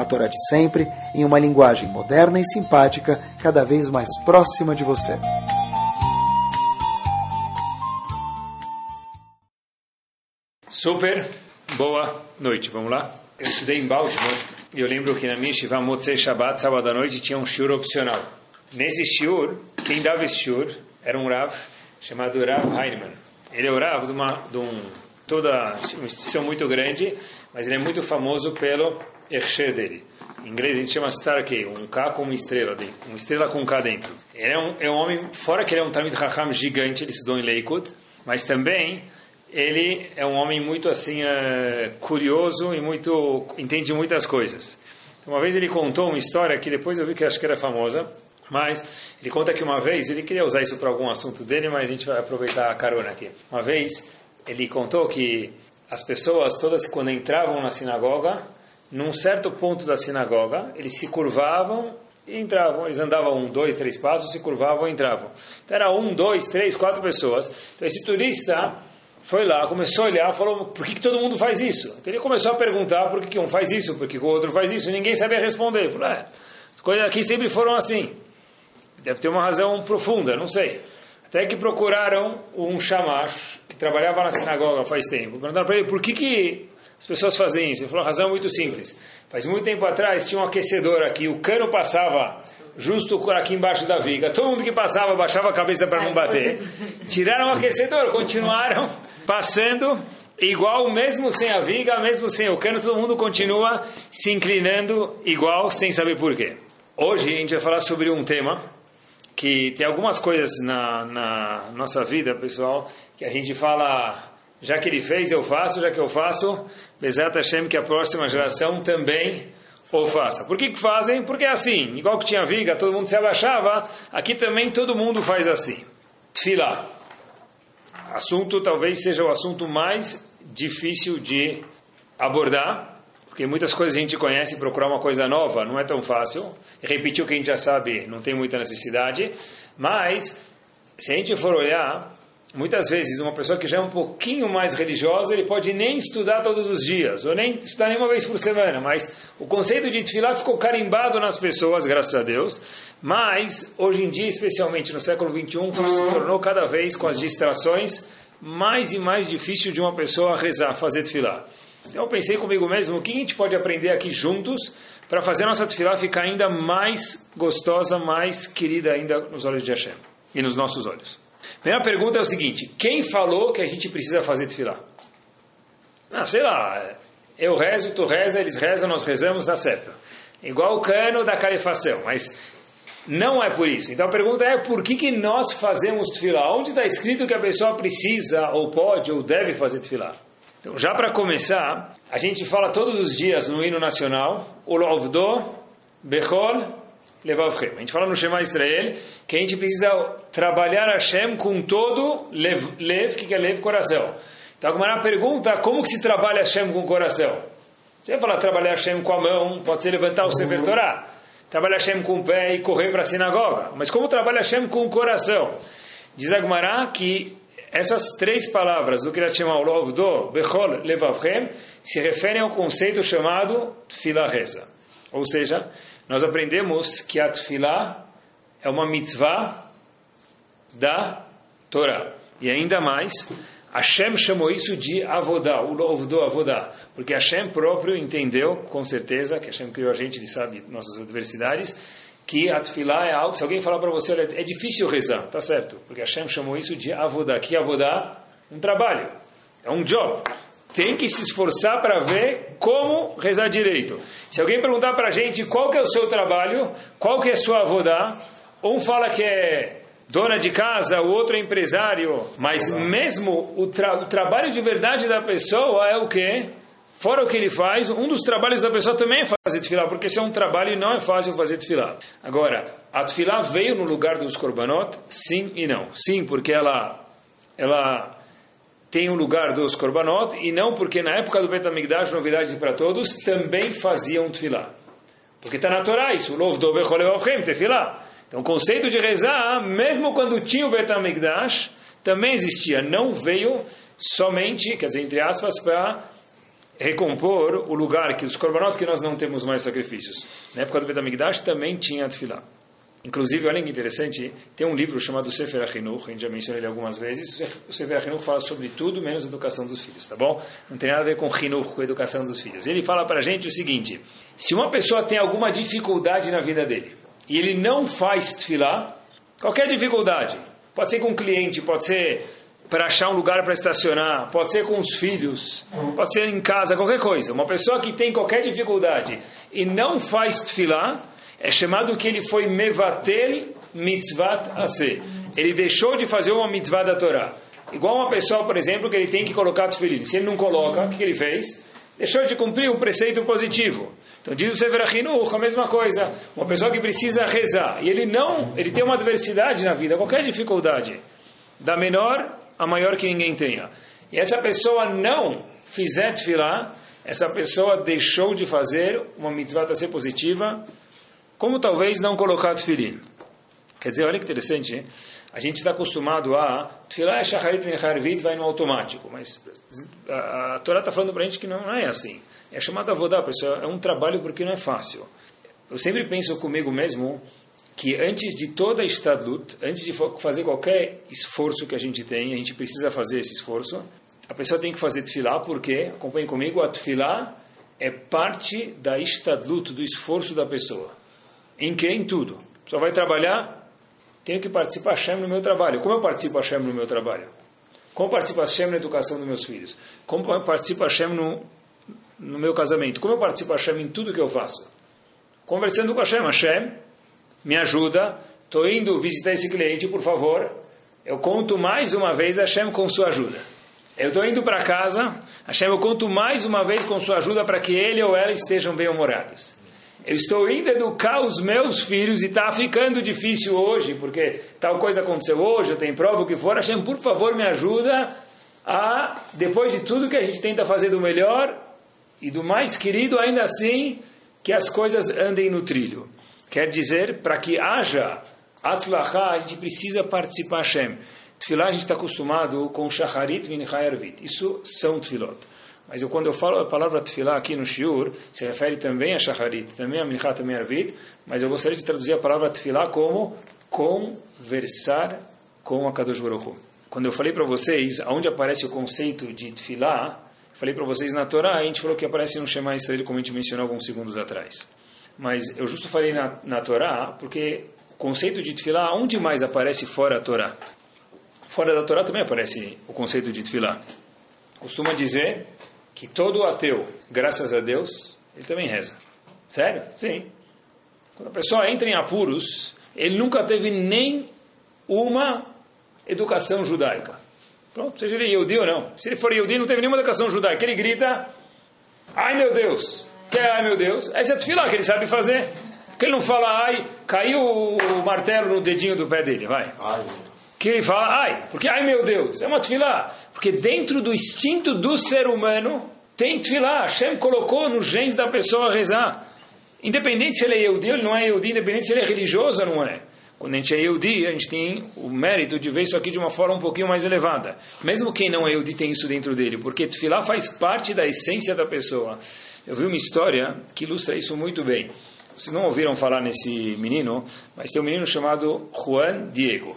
a Torá de sempre, em uma linguagem moderna e simpática, cada vez mais próxima de você. Super boa noite, vamos lá? Eu estudei em Baltimore e eu lembro que na minha Shiva Motzei Shabbat, sábado à noite, tinha um shiur opcional. Nesse shiur, quem dava esse shiur era um Rav chamado Rav Heinemann. Ele é o Rav de, uma, de um, toda uma instituição muito grande, mas ele é muito famoso pelo Ercher dele. Em inglês a gente chama Starkey, um K com uma estrela dentro, uma estrela com um K dentro. Ele é um, é um homem, fora que ele é um Talmud Raham gigante, ele estudou em Lakewood, mas também ele é um homem muito assim uh, curioso e muito entende muitas coisas. Uma vez ele contou uma história que depois eu vi que acho que era famosa, mas ele conta que uma vez ele queria usar isso para algum assunto dele, mas a gente vai aproveitar a carona aqui. Uma vez ele contou que as pessoas todas quando entravam na sinagoga num certo ponto da sinagoga, eles se curvavam e entravam. Eles andavam um, dois, três passos, se curvavam e entravam. Então era um, dois, três, quatro pessoas. Então esse turista foi lá, começou a olhar, falou: por que, que todo mundo faz isso? Então ele começou a perguntar por que, que um faz isso, por que, que o outro faz isso, e ninguém sabia responder. Ele falou: é, as coisas aqui sempre foram assim. Deve ter uma razão profunda, não sei. Até que procuraram um chamash que trabalhava na sinagoga faz tempo. Perguntaram para ele por que, que as pessoas fazem isso. Ele falou, a razão é muito simples. Faz muito tempo atrás tinha um aquecedor aqui, o cano passava justo aqui embaixo da viga. Todo mundo que passava baixava a cabeça para não bater. Tiraram o aquecedor, continuaram passando igual, mesmo sem a viga, mesmo sem o cano, todo mundo continua se inclinando igual, sem saber porquê. Hoje a gente vai falar sobre um tema que tem algumas coisas na, na nossa vida, pessoal, que a gente fala já que ele fez, eu faço, já que eu faço, Bezat Hashem, que a próxima geração também o faça. Por que, que fazem? Porque é assim, igual que tinha viga, todo mundo se abaixava, aqui também todo mundo faz assim. Tfilá. Assunto talvez seja o assunto mais difícil de abordar, porque muitas coisas a gente conhece, procurar uma coisa nova não é tão fácil. Repetir o que a gente já sabe não tem muita necessidade, mas se a gente for olhar Muitas vezes, uma pessoa que já é um pouquinho mais religiosa, ele pode nem estudar todos os dias, ou nem estudar nenhuma vez por semana, mas o conceito de tefilá ficou carimbado nas pessoas, graças a Deus. Mas, hoje em dia, especialmente no século XXI, se tornou cada vez, com as distrações, mais e mais difícil de uma pessoa rezar, fazer tefilá. Então, eu pensei comigo mesmo, o que a gente pode aprender aqui juntos para fazer a nossa tefilá ficar ainda mais gostosa, mais querida ainda nos olhos de Hashem e nos nossos olhos. Primeira pergunta é o seguinte: quem falou que a gente precisa fazer tefilá? Ah, sei lá, eu rezo, tu reza, eles rezam, nós rezamos, dá certo. Igual o cano da calefação, mas não é por isso. Então a pergunta é por que, que nós fazemos tefilá? Onde está escrito que a pessoa precisa, ou pode, ou deve fazer tefilá? Então, já para começar, a gente fala todos os dias no hino nacional, o Lovdo, Bechol, Levavchem. A gente fala no Shema Israel que a gente precisa trabalhar Hashem com todo lev, lev que é lev, coração. Então, a pergunta, como que se trabalha Hashem com o coração? Você vai falar trabalhar Hashem com a mão, pode ser levantar o Sefer Torah. Trabalhar Hashem com o pé e correr para a sinagoga. Mas como trabalha Hashem com o coração? Diz Agmará que essas três palavras do Kriyat Shema, Lovdo, Bechol, Levavchem, se referem ao conceito chamado Tfilah Reza. Ou seja, nós aprendemos que a é uma mitzvah da Torá. E ainda mais, Hashem chamou isso de avodá, o lovdo avodá, porque Hashem próprio entendeu, com certeza, que Hashem criou a gente, ele sabe nossas adversidades, que a tefilá é algo, se alguém falar para você, olha, é difícil rezar, tá certo, porque Hashem chamou isso de avodá, que avodá, um trabalho, é um job tem que se esforçar para ver como rezar direito. Se alguém perguntar para a gente qual que é o seu trabalho, qual que é a sua avodá, um fala que é dona de casa, o outro é empresário, mas mesmo o, tra o trabalho de verdade da pessoa é o que? Fora o que ele faz, um dos trabalhos da pessoa também é fazer tefilá, porque esse é um trabalho e não é fácil fazer tefilá. Agora, a tefilá veio no lugar dos korbanot? Sim e não. Sim, porque ela, ela tem o um lugar dos korbanot, e não porque na época do Betamigdash, novidade para todos, também faziam tefilá. Porque está na Torá isso, lov do becholevavchem, tefilá. Então o conceito de rezar, mesmo quando tinha o Betamigdash, também existia. Não veio somente, quer dizer, entre aspas, para recompor o lugar que os korbanot que nós não temos mais sacrifícios. Na época do Betamigdash também tinha tefilá. Inclusive, olha que interessante, tem um livro chamado Sefer HaChinuch, a gente já mencionou ele algumas vezes, o Sefer HaChinuch fala sobre tudo menos educação dos filhos, tá bom? Não tem nada a ver com Chinuch, com educação dos filhos. Ele fala para a gente o seguinte, se uma pessoa tem alguma dificuldade na vida dele, e ele não faz tefilá, qualquer dificuldade, pode ser com um cliente, pode ser para achar um lugar para estacionar, pode ser com os filhos, pode ser em casa, qualquer coisa. Uma pessoa que tem qualquer dificuldade e não faz tefilá, é chamado que ele foi mevatel mitzvat ase. Ele deixou de fazer uma mitzvah da Torá. Igual uma pessoa, por exemplo, que ele tem que colocar tefilim. Se ele não coloca, o que ele fez? Deixou de cumprir um preceito positivo. Então diz o Sefer a mesma coisa. Uma pessoa que precisa rezar e ele não, ele tem uma adversidade na vida, qualquer dificuldade, da menor a maior que ninguém tenha. E essa pessoa não fizer tefilá, essa pessoa deixou de fazer uma mitzvah a ser positiva, como talvez não colocar tefilim. Quer dizer, olha que interessante, hein? a gente está acostumado a tefilá é shacharit min vai no automático, mas a, a Torá está falando para a gente que não, é assim. É chamado avodá, pessoal, é um trabalho porque não é fácil. Eu sempre penso comigo mesmo que antes de toda estadut, antes de fazer qualquer esforço que a gente tem, a gente precisa fazer esse esforço, a pessoa tem que fazer tefilá, porque, acompanhe comigo, a tefilá é parte da estadlut, do esforço da pessoa. Em que? Em tudo. Pessoa vai trabalhar, tenho que participar Hashem no meu trabalho. Como eu participo Hashem no meu trabalho? Como participa Hashem na educação dos meus filhos? Como participa Hashem no, no meu casamento? Como eu participo Hashem em tudo que eu faço? Conversando com Hashem, Hashem, me ajuda, estou indo visitar esse cliente, por favor. Eu conto mais uma vez Hashem com sua ajuda. Eu estou indo para casa, Hashem, eu conto mais uma vez com sua ajuda para que ele ou ela estejam bem-humorados. Eu estou indo educar os meus filhos e está ficando difícil hoje, porque tal coisa aconteceu hoje, eu tenho prova, o que for. Hashem, por favor, me ajuda a, depois de tudo que a gente tenta fazer do melhor e do mais querido, ainda assim, que as coisas andem no trilho. Quer dizer, para que haja atzlachá, a gente precisa participar Hashem. Tfilah a gente está acostumado com shacharit minchai arvit. Isso são tfilot. Mas eu, quando eu falo a palavra tfilah aqui no shiur, se refere também a shacharit, também a minchai, também a arvit, mas eu gostaria de traduzir a palavra tfilah como conversar com a Kadosh Baruch Hu. Quando eu falei para vocês aonde aparece o conceito de tfilah, falei para vocês na Torá, a gente falou que aparece no Shema Israel, como a gente mencionou alguns segundos atrás. Mas eu justo falei na, na Torá, porque o conceito de tefilá, onde mais aparece fora a Torá? Fora da Torá também aparece o conceito de tefilá. Costuma dizer que todo ateu, graças a Deus, ele também reza. Sério? Sim. Quando a pessoa entra em apuros, ele nunca teve nem uma educação judaica. Pronto, seja ele Yehudi ou não. Se ele for Yehudi, não teve nenhuma educação judaica. Ele grita, ai meu Deus, que é, ai meu Deus, essa é a tefilá que ele sabe fazer. Que ele não fala, ai, caiu o martelo no dedinho do pé dele, vai. Ai. Que ele fala, ai, porque ai meu Deus, é uma tefilá. Porque dentro do instinto do ser humano tem tefilá. Hashem colocou nos genes da pessoa rezar. Independente se ele é Yehudi ou ele não é Yehudi, independente se ele é religioso ou não é. Quando a gente é Yehudi, a gente tem o mérito de ver isso aqui de uma forma um pouquinho mais elevada. Mesmo quem não é Yehudi tem isso dentro dele, porque Tefilá faz parte da essência da pessoa. Eu vi uma história que ilustra isso muito bem. Vocês não ouviram falar nesse menino, mas tem um menino chamado Juan Diego.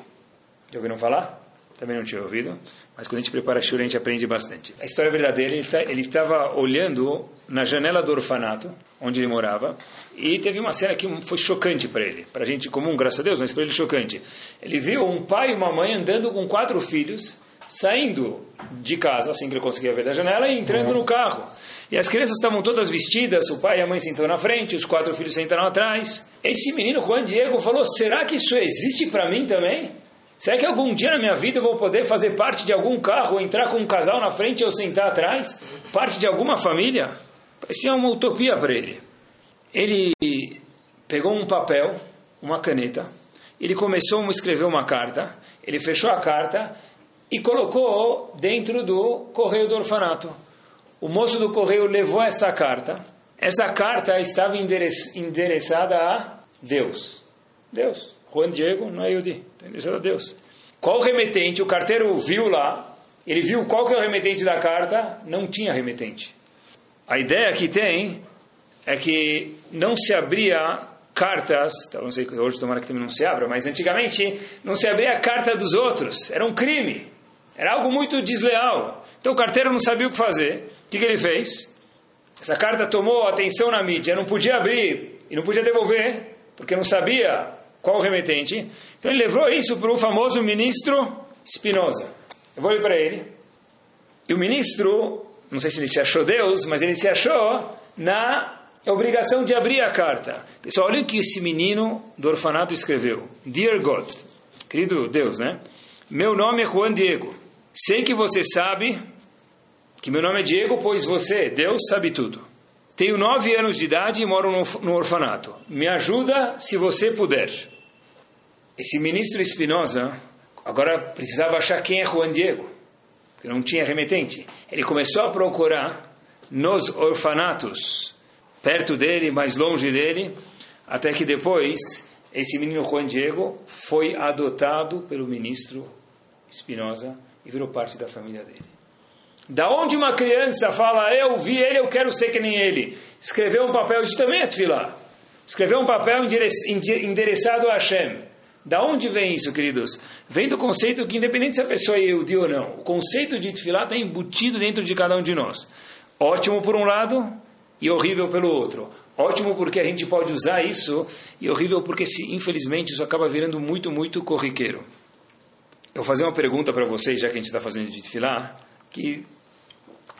Já ouviram falar? Também não tinha ouvido. Mas quando a gente prepara a a gente aprende bastante. A história verdadeira, ele estava tá, olhando na janela do orfanato, onde ele morava, e teve uma cena que foi chocante para ele. Para a gente comum, graças a Deus, mas para ele chocante. Ele viu um pai e uma mãe andando com quatro filhos, saindo de casa, assim que ele conseguia ver da janela, e entrando uhum. no carro. E as crianças estavam todas vestidas, o pai e a mãe sentam na frente, os quatro filhos sentaram atrás. Esse menino, Juan Diego, falou: será que isso existe para mim também? Será que algum dia na minha vida eu vou poder fazer parte de algum carro, entrar com um casal na frente ou sentar atrás? Parte de alguma família? Parecia uma utopia para ele. Ele pegou um papel, uma caneta, ele começou a escrever uma carta, ele fechou a carta e colocou dentro do correio do orfanato. O moço do correio levou essa carta. Essa carta estava endereçada a Deus. Deus. Juan Diego não é Yudi, endereçada a Deus. Qual remetente? O carteiro viu lá, ele viu qual que é o remetente da carta, não tinha remetente. A ideia que tem é que não se abria cartas, não sei hoje tomara que também não se abra, mas antigamente não se abria a carta dos outros, era um crime, era algo muito desleal. Então o carteiro não sabia o que fazer. O que, que ele fez? Essa carta tomou atenção na mídia, não podia abrir e não podia devolver, porque não sabia qual o remetente. Então ele levou isso para o famoso ministro Spinoza. Eu vou ler para ele. E o ministro, não sei se ele se achou Deus, mas ele se achou na obrigação de abrir a carta. Pessoal, olha o que esse menino do orfanato escreveu. Dear God, querido Deus, né? Meu nome é Juan Diego. Sei que você sabe que meu nome é Diego, pois você, Deus, sabe tudo. Tenho nove anos de idade e moro no, orfanato. Me ajuda se você puder. Esse ministro Espinosa agora precisava achar quem é Juan Diego, que não tinha remetente. Ele começou a procurar nos orfanatos, perto dele, mais longe dele, até que depois esse menino Juan Diego foi adotado pelo ministro Espinosa e virou parte da família dele. Da onde uma criança fala, eu vi ele, eu quero ser que nem ele. Escreveu um papel, isso também é. Escreveu um papel endereçado a Hashem. Da onde vem isso, queridos? Vem do conceito que, independente se a pessoa é Yehudi ou não, o conceito de tefilá está embutido dentro de cada um de nós. Ótimo por um lado e horrível pelo outro. Ótimo porque a gente pode usar isso e horrível porque, se, infelizmente, isso acaba virando muito, muito corriqueiro. Eu vou fazer uma pergunta para vocês, já que a gente está fazendo de tefilá que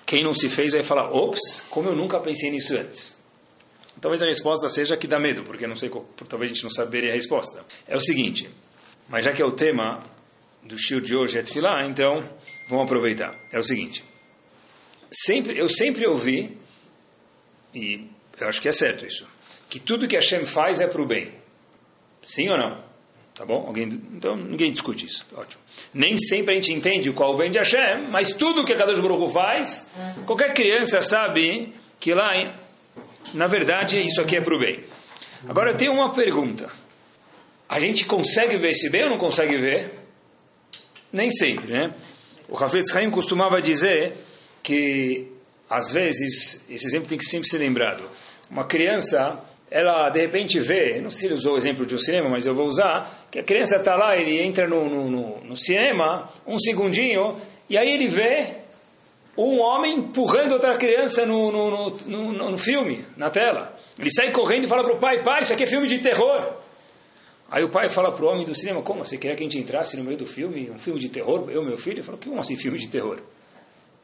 quem não se fez vai falar, ops, como eu nunca pensei nisso antes. Talvez a resposta seja que dá medo, porque não sei, talvez a gente não saberia a resposta. É o seguinte, mas já que é o tema do show de hoje é Tfilá, então vamos aproveitar. É o seguinte, sempre, eu sempre ouvi, e eu acho que é certo isso, que tudo que Hashem faz é para o bem. Sim ou não? Tá bom? Alguém, então ninguém discute isso. Ótimo. Nem sempre a gente entende qual o bem de Hashem, mas tudo que a Kadosh Baruch faz, qualquer criança sabe que lá, na verdade, isso aqui é para o bem. Agora eu tenho uma pergunta. A gente consegue ver esse bem ou não consegue ver? Nem sempre, né? O Hafetz Haim costumava dizer que, às vezes, esse exemplo tem que sempre ser lembrado. Uma criança ela de repente vê, não sei se ele usou o exemplo de um cinema, mas eu vou usar, que a criança está lá, ele entra no, no, no, no, cinema, um segundinho, e aí ele vê um homem empurrando outra criança no, no, no, no filme, na tela. Ele sai correndo e fala para o pai, pai, isso aqui é filme de terror. Aí o pai fala para o homem do cinema, como, você queria que a gente entrasse no meio do filme, um filme de terror, eu meu filho? Ele falou, como assim filme de terror?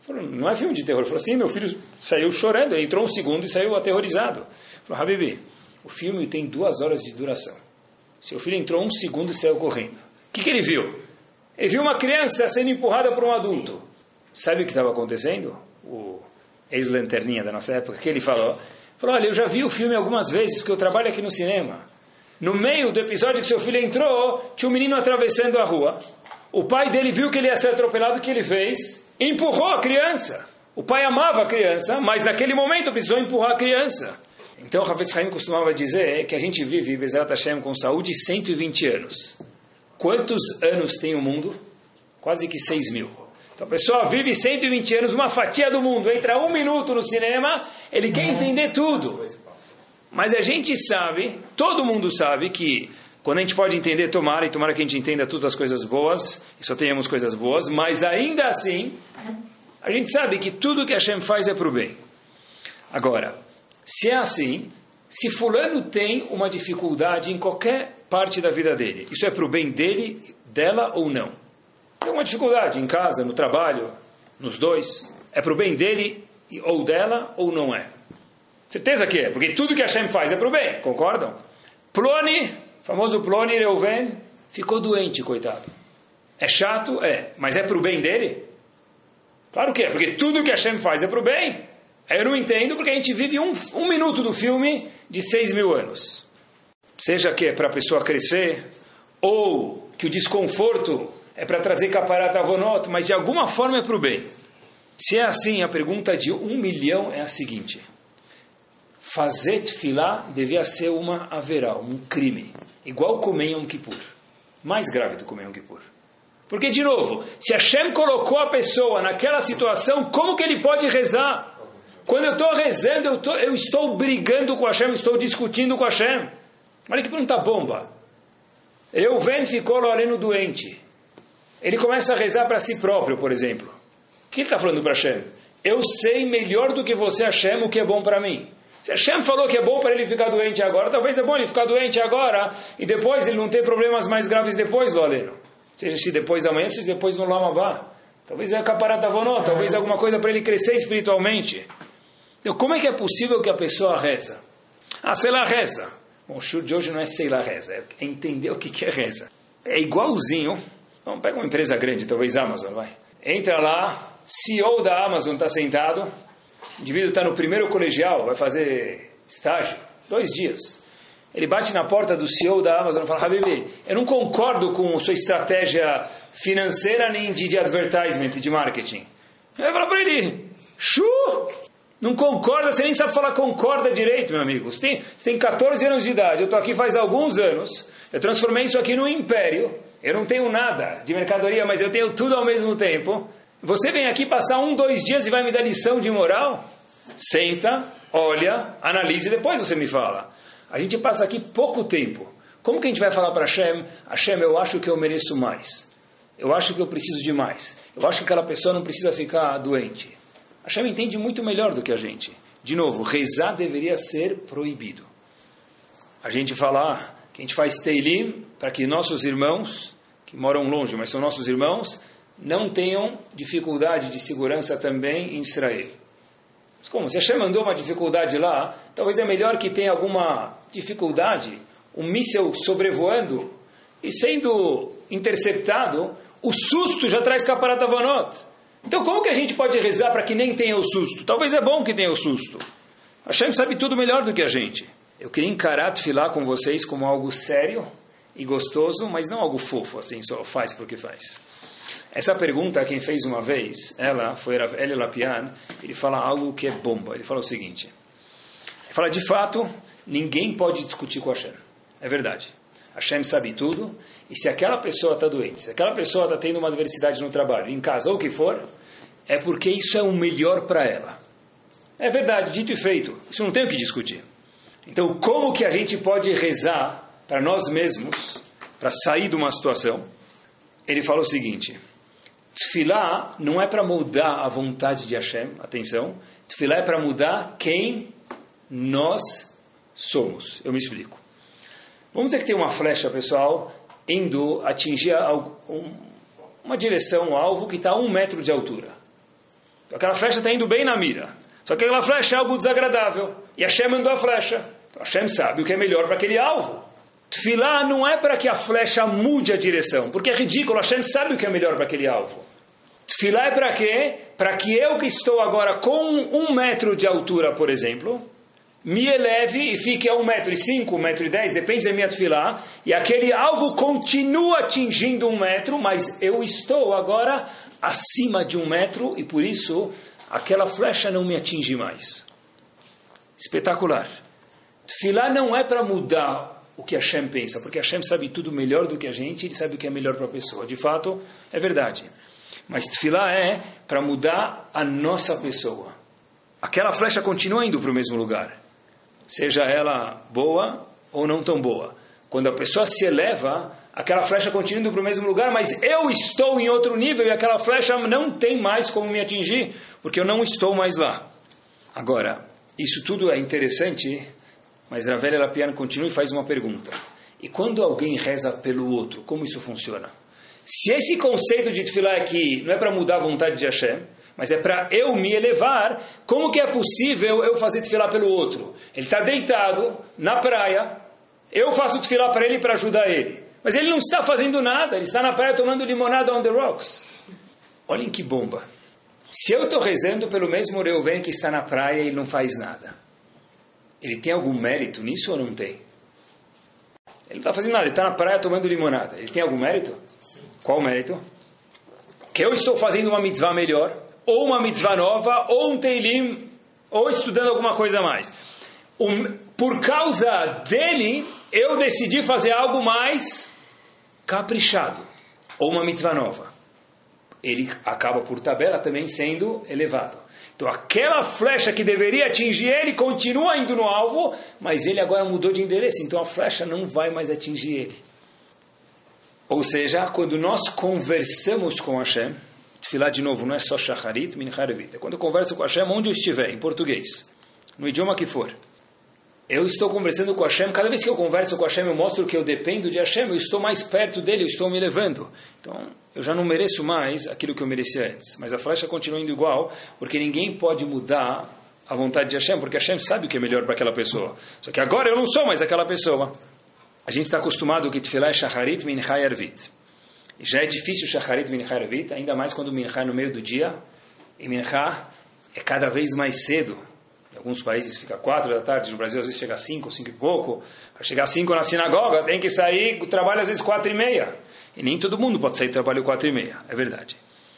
Falou, não é filme de terror. Ele falou, sim, meu filho saiu chorando, ele entrou um segundo e saiu aterrorizado. Falou, Habibi, o filme tem duas horas de duração. Seu filho entrou um segundo e saiu correndo. O que, que ele viu? Ele viu uma criança sendo empurrada por um adulto. Sabe o que estava acontecendo? O ex-lanterninha da nossa época, que ele falou, falou, olha, eu já vi o filme algumas vezes, porque eu trabalho aqui no cinema. No meio do episódio que seu filho entrou, tinha um menino atravessando a rua. O pai dele viu que ele ia ser atropelado, o que ele fez? Empurrou a criança. O pai amava a criança, mas naquele momento precisou empurrar a criança. Então, Havetz Haim costumava dizer que a gente vive, Bezerra Hashem, com saúde 120 anos. Quantos anos tem o mundo? Quase que 6 mil. Então, a pessoa vive 120 anos, uma fatia do mundo, entra um minuto no cinema, ele quer entender tudo. Mas a gente sabe, todo mundo sabe que quando a gente pode entender, tomara e tomara que a gente entenda todas as coisas boas, e só tenhamos coisas boas, mas ainda assim, a gente sabe que tudo que Hashem faz é para o bem. Agora, se é assim, se fulano tem uma dificuldade em qualquer parte da vida dele, isso é para o bem dele, dela ou não? Tem uma dificuldade em casa, no trabalho, nos dois, é para o bem dele ou dela ou não é? Certeza que é, porque tudo que Hashem faz é para o bem, concordam? Ploni, famoso Ploni Reuven, ficou doente, coitado. É chato? É. Mas é para o bem dele? Claro que é, porque tudo que Hashem faz é para o bem. Eu não entendo porque a gente vive um, um minuto do filme de seis mil anos. Seja que é para a pessoa crescer, ou que o desconforto é para trazer caparat avonot, mas de alguma forma é para o bem. Se é assim, a pergunta de um milhão é a seguinte. Fazer tefilá devia ser uma haverá, um crime. Igual comer Yom Kippur. Mais grave do que comer Yom Kippur. Porque, de novo, se Hashem colocou a pessoa naquela situação, como que ele pode rezar? Quando eu estou rezando, eu, tô, eu, estou brigando com Hashem, estou discutindo com Hashem. Olha que pergunta bomba. Eu venho ficou olhando doente. Ele começa a rezar para si próprio, por exemplo. O que ele está falando para Hashem? Eu sei melhor do que você, Hashem, o que é bom para mim. Se Hashem falou que é bom para ele ficar doente agora, talvez é bom ele ficar doente agora e depois ele não ter problemas mais graves depois do aleno. Seja se depois da manhã, seja depois no Lamabá. Talvez é a caparatavonó, talvez alguma coisa para ele crescer espiritualmente. Então, como é que é possível que a pessoa reza? Ah, sei lá, reza. Bom, o show de hoje não é sei lá, reza, é entender o que é reza. É igualzinho. Vamos pegar uma empresa grande, talvez Amazon, vai. Entra lá, CEO da Amazon está sentado, o indivíduo está no primeiro colegial, vai fazer estágio, dois dias. Ele bate na porta do CEO da Amazon e fala: Habibi, eu não concordo com sua estratégia financeira nem de, de advertisement, de marketing. Ele vai falar para ele: Chu! Não concorda, você nem sabe falar concorda direito, meu amigo. Você tem, você tem 14 anos de idade, eu estou aqui faz alguns anos, eu transformei isso aqui num império. Eu não tenho nada de mercadoria, mas eu tenho tudo ao mesmo tempo. Você vem aqui passar um, dois dias e vai me dar lição de moral? Senta, olha, analise e depois você me fala. A gente passa aqui pouco tempo. Como que a gente vai falar para Hashem? Hashem, eu acho que eu mereço mais. Eu acho que eu preciso de mais. Eu acho que aquela pessoa não precisa ficar doente. Hashem entende muito melhor do que a gente. De novo, rezar deveria ser proibido. A gente fala que a gente faz Teilim para que nossos irmãos, que moram longe, mas são nossos irmãos, não tenham dificuldade de segurança também em Israel. Mas como? Se Hashem mandou uma dificuldade lá, talvez é melhor que tenha alguma dificuldade, um míssil sobrevoando e sendo interceptado, o susto já traz caparata vanot. Então como que a gente pode rezar para que nem tenha o susto? Talvez é bom que tenha o susto. Hashem sabe tudo melhor do que a gente. Eu queria encarar filar com vocês como algo sério e gostoso, mas não algo fofo, assim, só faz porque faz. Essa pergunta, quem fez uma vez, ela foi Eli Lapian, ele fala algo que é bomba. Ele fala o seguinte: ele fala, de fato, ninguém pode discutir com Hashem. É verdade. Hashem sabe tudo, e se aquela pessoa está doente, se aquela pessoa está tendo uma adversidade no trabalho, em casa ou o que for, é porque isso é o melhor para ela. É verdade, dito e feito. Isso não tem o que discutir. Então, como que a gente pode rezar para nós mesmos, para sair de uma situação? Ele fala o seguinte: Tfilá não é para mudar a vontade de Hashem, atenção. Tfilá é para mudar quem nós somos. Eu me explico. Vamos dizer que tem uma flecha, pessoal, indo atingir uma direção, um alvo que está a um metro de altura. Aquela flecha está indo bem na mira. Só que aquela flecha é algo desagradável. E Hashem mandou a flecha. Então Hashem sabe o que é melhor para aquele alvo. Tfilá não é para que a flecha mude a direção, porque é ridículo. Hashem sabe o que é melhor para aquele alvo. Tfilá é para quê? Para que eu que estou agora com um metro de altura, por exemplo, me eleve e fique a um metro e cinco, um metro e dez, depende da minha tefilá, e aquele alvo continua atingindo um metro, mas eu estou agora acima de um metro e por isso aquela flecha não me atinge mais. Espetacular. Tefilá não é para mudar o que Hashem pensa, porque Hashem sabe tudo melhor do que a gente, ele sabe o que é melhor para a pessoa. De fato, é verdade. Mas tefilá é para mudar a nossa pessoa. Aquela flecha continua indo para o mesmo lugar, seja ela boa ou não tão boa. Quando a pessoa se eleva, aquela flecha continua indo para o mesmo lugar, mas eu estou em outro nível e aquela flecha não tem mais como me atingir, porque eu não estou mais lá. Agora, isso tudo é interessante, mas Ravel Lapiano continua e faz uma pergunta. E quando alguém reza pelo outro, como isso funciona? Se esse conceito de tefilá aqui não é para mudar a vontade de Hashem, mas é para eu me elevar, como que é possível eu fazer tefilá pelo outro? Ele está deitado na praia, eu faço tefilá para ele para ajudar ele. Mas ele não está fazendo nada, ele está na praia tomando limonada on the rocks. Olhem que bomba. Se eu estou rezando pelo mesmo Reuven que está na praia e não faz nada, ele tem algum mérito nisso ou não tem? Ele não está fazendo nada, ele está na praia tomando limonada. Ele tem algum mérito? Sim. Qual mérito? Que eu estou fazendo uma mitzvah melhor, ou uma mitzvah nova, ou um teilim, ou estudando alguma coisa a mais. Um, por causa dele, eu decidi fazer algo mais caprichado, ou uma mitzvah nova. Ele acaba por tabela também sendo elevado. Então aquela flecha que deveria atingir ele continua indo no alvo, mas ele agora mudou de endereço, então a flecha não vai mais atingir ele. Ou seja, quando nós conversamos com Hashem, Tfilah de novo não é só Shacharit, Minharevit, é quando eu converso com Hashem onde eu estiver, em português, no idioma que for eu estou conversando com Hashem, cada vez que eu converso com Hashem, eu mostro que eu dependo de Hashem, eu estou mais perto dele, eu estou me levando. Então, eu já não mereço mais aquilo que eu merecia antes. Mas a flecha continua indo igual, porque ninguém pode mudar a vontade de Hashem, porque Hashem sabe o que é melhor para aquela pessoa. Só que agora eu não sou mais aquela pessoa. A gente está acostumado que Tfilah é Shacharit Minchai Arvit. Já é difícil Shacharit Minchai Arvit, ainda mais quando Minchai é no meio do dia, e Minchai é cada vez mais cedo alguns países fica quatro da tarde, no Brasil às vezes chega cinco, cinco e pouco. Para chegar cinco na sinagoga, tem que sair, trabalho às vezes quatro e meia. E nem todo mundo pode sair trabalho quatro e meia, é verdade.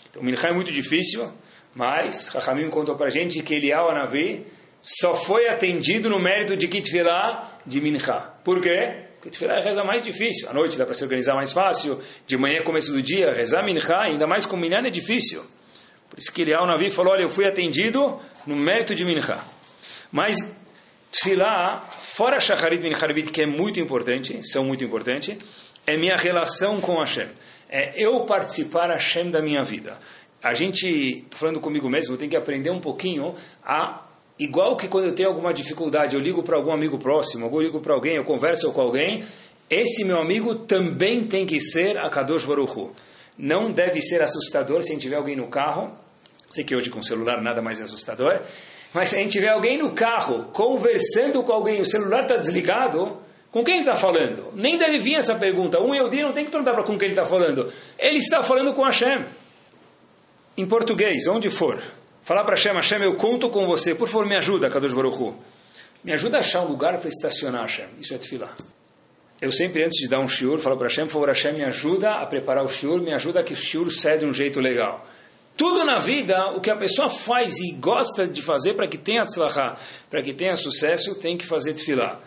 Então, o Minchá é muito difícil, mas Rahamim contou para a gente que Eliyahu Anavi só foi atendido no mérito de Kitfilah de Minchá. Por quê? Porque Tfilah é a reza mais difícil. À noite dá para se organizar mais fácil. De manhã, começo do dia, rezar Minchá, ainda mais com Minyan é difícil. Por isso que Eliyahu Navi falou, olha, eu fui atendido no mérito de Minchá. Mas Tfilah, fora Shacharit Bin Harvit, que é muito importante, são muito importantes, é minha relação com Hashem. É eu participar Hashem da minha vida. A gente, falando comigo mesmo, tem que aprender um pouquinho a igual que quando eu tenho alguma dificuldade, eu ligo para algum amigo próximo, eu ligo para alguém, eu converso com alguém, esse meu amigo também tem que ser a Kadosh Baruch Hu. Não deve ser assustador se tiver alguém no carro, sei que hoje com celular nada mais é assustador, mas se a gente vê alguém no carro conversando com alguém, o celular está desligado, com quem ele está falando? Nem deve vir essa pergunta. Um Yehudi não tem que perguntar para com quem ele está falando. Ele está falando com Hashem. Em português, onde for. Falar para Hashem, Hashem, eu conto com você. Por favor, me ajuda, Kadosh Baruch Hu. Me ajuda a achar um lugar para estacionar, Hashem. Isso é tefilá. Eu sempre, antes de dar um shiur, falo para Hashem, por favor, Hashem, me ajuda a preparar o shiur, me ajuda a que o shiur saia de um jeito legal. Tudo na vida, o que a pessoa faz e gosta de fazer para que tenha tzlachá, para que tenha sucesso, tem que fazer tefilá.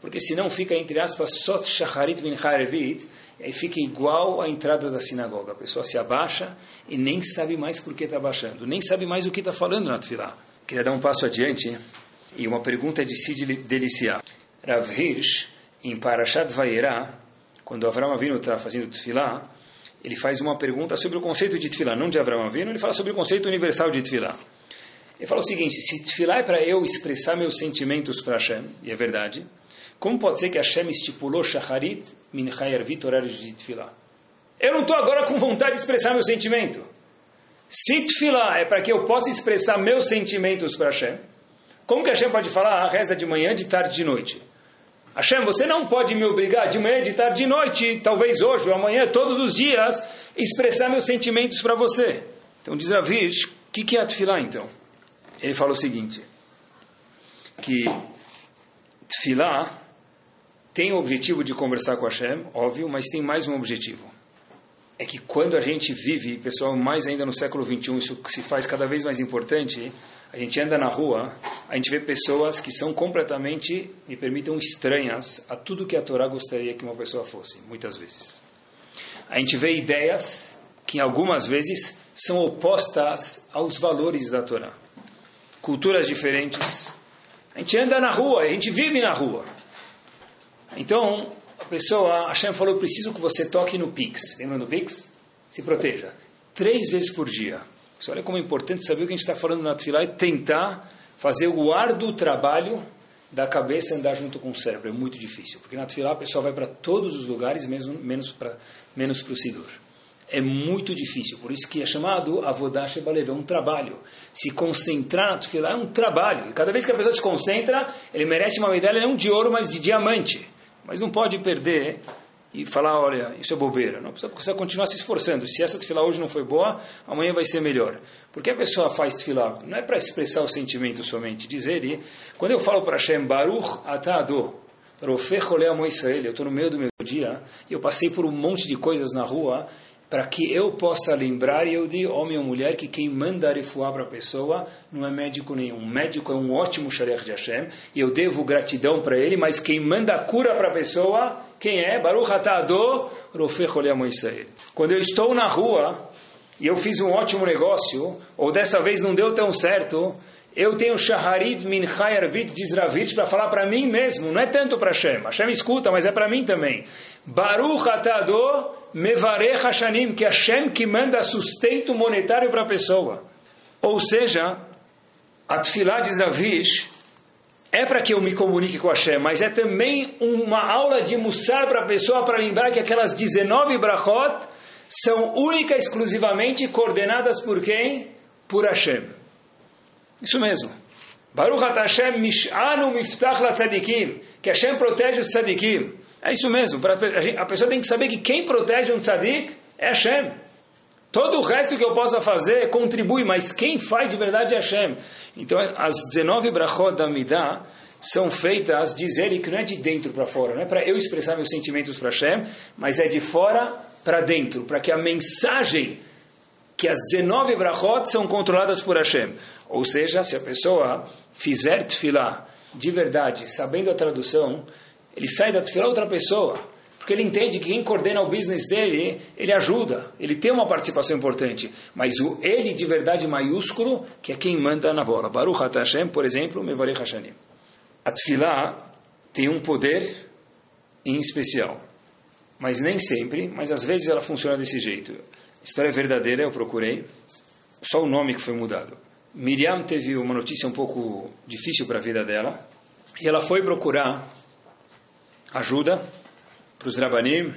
Porque senão fica, entre aspas, só shacharit min harevit, e aí fica igual à entrada da sinagoga. A pessoa se abaixa e nem sabe mais por que está abaixando, nem sabe mais o que está falando na tefilá. Queria dar um passo adiante e uma pergunta de se deliciar. Rav Hirsch, em Parashat Vayera, quando Avram Avinu está fazendo tefilá, ele faz uma pergunta sobre o conceito de Tfilah, não de Abraão Avinu, ele fala sobre o conceito universal de Tfilah. Ele fala o seguinte, se Tfilah é para eu expressar meus sentimentos para Hashem, e é verdade, como pode ser que Hashem estipulou Shacharit min Chayarvit horários de Tfilah? Eu não estou agora com vontade de expressar meu sentimento. Se Tfilah é para que eu possa expressar meus sentimentos para Hashem, como que Hashem pode falar, ah, reza de manhã, de tarde, de noite? Hashem, você não pode me obrigar de manhã, de tarde, de noite, talvez hoje ou amanhã, todos os dias, expressar meus sentimentos para você. Então diz Ravish, o que, que é Tfilah então? Ele fala o seguinte, que Tfilah tem o objetivo de conversar com Hashem, óbvio, mas tem mais um objetivo. É que quando a gente vive, pessoal, mais ainda no século XXI, isso se faz cada vez mais importante, a gente anda na rua, a gente vê pessoas que são completamente, me permitam, estranhas a tudo que a Torá gostaria que uma pessoa fosse, muitas vezes. A gente vê ideias que algumas vezes são opostas aos valores da Torá. Culturas diferentes. A gente anda na rua, a gente vive na rua. Então, pessoa, Hashem falou, preciso que você toque no Pix. Lembra do Pix? Se proteja. Três vezes por dia. Olha como é importante saber o que a gente está falando na Tfilah e tentar fazer o árduo trabalho da cabeça andar junto com o cérebro. É muito difícil, porque na Tfilah a pessoa vai para todos os lugares, mesmo, menos para menos o Sidur. É muito difícil, por isso que é chamado Avodash Balev, é um trabalho. Se concentrar na Tfilah é um trabalho. E cada vez que a pessoa se concentra, ele merece uma medalha não de ouro, mas de diamante. Mas não pode perder e falar, olha, isso é bobeira. Não precisa, precisa continuar se esforçando. Se essa tefilá hoje não foi boa, amanhã vai ser melhor. Porque a pessoa faz tefilá, não é para expressar o sentimento somente. Dizer, ele, quando eu falo para Hashem, Baruch atado, eu estou no meio do meu dia, e eu passei por um monte de coisas na rua, para que eu possa lembrar, eu digo, homem ou mulher, que quem manda refuar para a pessoa não é médico nenhum. Médico é um ótimo Sharech de Hashem, e eu devo gratidão para ele, mas quem manda a cura para a pessoa, quem é? Baruch Atado Rofech Quando eu estou na rua, e eu fiz um ótimo negócio, ou dessa vez não deu tão certo, eu tenho Shaharit Min Chayarvit Dizravit para falar para mim mesmo, não é tanto para Hashem. Hashem escuta, mas é para mim também. Baruch Atado Mevarech Hashanim, que é Hashem que manda sustento monetário para a pessoa. Ou seja, a Tfilah de Zravish é para que eu me comunique com Hashem, mas é também uma aula de mussar para a pessoa para lembrar que aquelas 19 brachot são única exclusivamente coordenadas por quem? Por Hashem. Isso mesmo. Baruch Hashem mish'anu miftach la tzadikim. Que Hashem protege os tzadikim. É isso mesmo. A pessoa tem que saber que quem protege um tzadik é Hashem. Todo o resto que eu possa fazer contribui, mas quem faz de verdade é Hashem. Então, as 19 brachot da Midah são feitas, diz ele, que não é de dentro para fora, não é para eu expressar meus sentimentos para Hashem, mas é de fora para dentro, para que a mensagem que as 19 brachot são controladas por Hashem. Ou seja, se a pessoa fizer tefilá de verdade, sabendo a tradução, ele sai da tefilá outra pessoa. Porque ele entende que quem coordena o business dele, ele ajuda, ele tem uma participação importante. Mas o ele de verdade maiúsculo, que é quem manda na bola. Baruch Hashem, por exemplo, Mevarech Hashanim. A tefilá tem um poder em especial. Mas nem sempre, mas às vezes ela funciona desse jeito história verdadeira, eu procurei, só o nome que foi mudado. Miriam teve uma notícia um pouco difícil para a vida dela, e ela foi procurar ajuda para os rabanim,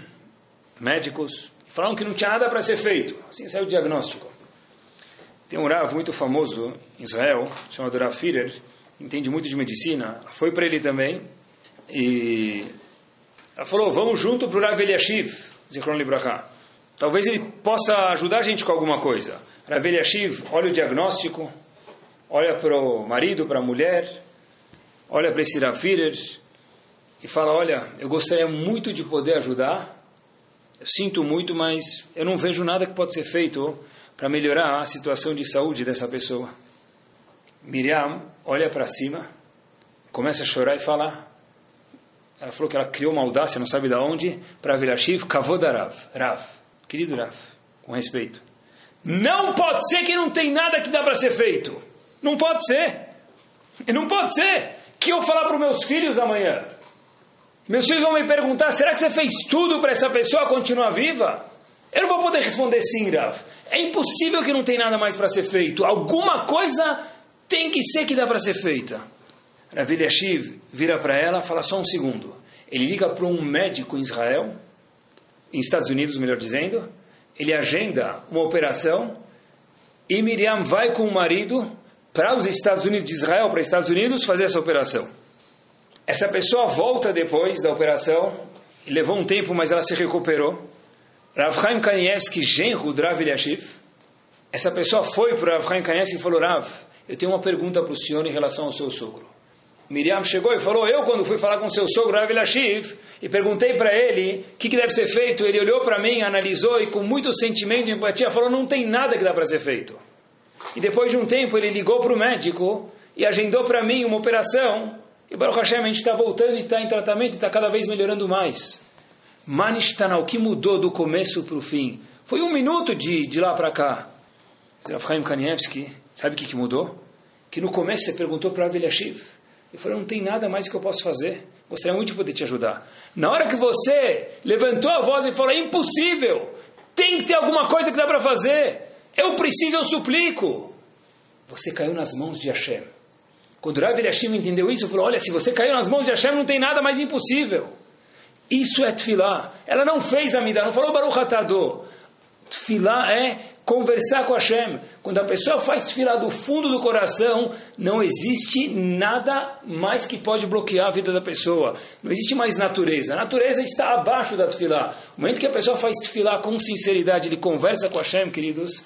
médicos, e falaram que não tinha nada para ser feito. Assim saiu o diagnóstico. Tem um Rav muito famoso em Israel, chamado Rav Firer, entende muito de medicina, foi para ele também, e ela falou, vamos junto para o Rav Eliashiv, Zichron Libraha. Talvez ele possa ajudar a gente com alguma coisa. Rav Eliashiv olha o diagnóstico, olha para o marido, para a mulher, olha para esse Rafirer e fala: Olha, eu gostaria muito de poder ajudar, eu sinto muito, mas eu não vejo nada que pode ser feito para melhorar a situação de saúde dessa pessoa. Miriam olha para cima, começa a chorar e fala. Ela falou que ela criou uma audácia, não sabe de onde, para Vilashiv, Kavodarav, Rav. Querido Raf, com respeito. Não pode ser que não tem nada que dá para ser feito. Não pode ser. Não pode ser que eu falar para os meus filhos amanhã. Meus filhos vão me perguntar: será que você fez tudo para essa pessoa continuar viva? Eu não vou poder responder sim, Rav. É impossível que não tem nada mais para ser feito. Alguma coisa tem que ser que dá para ser feita. Rav Eliashiv vira para ela fala só um segundo. Ele liga para um médico em Israel em Estados Unidos, melhor dizendo, ele agenda uma operação e Miriam vai com o marido para os Estados Unidos de Israel, para os Estados Unidos, fazer essa operação. Essa pessoa volta depois da operação, levou um tempo, mas ela se recuperou. Rav Chaim Kanievski, genro do Eliashiv, essa pessoa foi para Rav Chaim Kanievski e falou, Rav, eu tenho uma pergunta para o senhor em relação ao seu sogro. Miriam chegou e falou: Eu, quando fui falar com seu sogro Rav e perguntei para ele o que, que, deve ser feito, ele olhou para mim, analisou e, com muito sentimento e empatia, falou: Não tem nada que dá para ser feito. E depois de um tempo, ele ligou para o médico e agendou para mim uma operação. E Baruch Hashem, a gente está voltando e está em tratamento e está cada vez melhorando mais. Manishtanal, o que mudou do começo para o fim? Foi um minuto de, de lá para cá. Chaim Kanievski, sabe o que, que mudou? Que no começo você perguntou para Rav. Ele falou, não tem nada mais que eu posso fazer. Gostaria muito de poder te ajudar. Na hora que você levantou a voz e falou, é impossível. Tem que ter alguma coisa que dá para fazer. Eu preciso, eu suplico. Você caiu nas mãos de Hashem. Quando Rav Eliashim entendeu isso, falou, olha, se você caiu nas mãos de Hashem, não tem nada mais impossível. Isso é tefilá. Ela não fez a midá, não falou Baruch Atadô. Tefilá é conversar com Hashem. Quando a pessoa faz tefilá do fundo do coração, não existe nada mais que pode bloquear a vida da pessoa. Não existe mais natureza. A natureza está abaixo da tefilá. No momento que a pessoa faz tefilá com sinceridade, ele conversa com Hashem, queridos,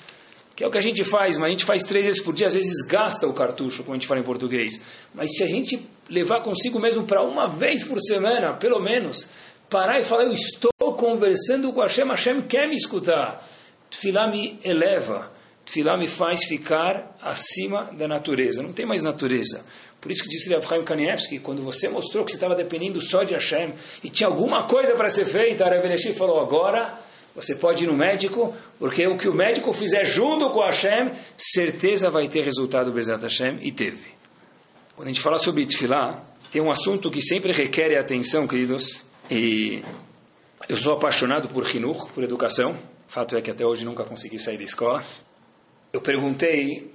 que é o que a gente faz, mas a gente faz três vezes por dia, às vezes gasta o cartucho, como a gente fala em português. Mas se a gente levar consigo mesmo para uma vez por semana, pelo menos, parar e falar, eu estou conversando com Hashem, Hashem quer me escutar. Tfilá me eleva, Tfilá me faz ficar acima da natureza, não tem mais natureza. Por isso que disse Rav Chaim Kanievski, quando você mostrou que você estava dependendo só de Hashem e tinha alguma coisa para ser feita, a Rav falou, agora você pode ir no médico, porque o que o médico fizer junto com Hashem, certeza vai ter resultado Bezat Hashem, e teve. Quando a gente fala sobre Tfilá, tem um assunto que sempre requer atenção, queridos, e eu sou apaixonado por Hinur, por educação, fato é que até hoje nunca consegui sair da escola. Eu perguntei,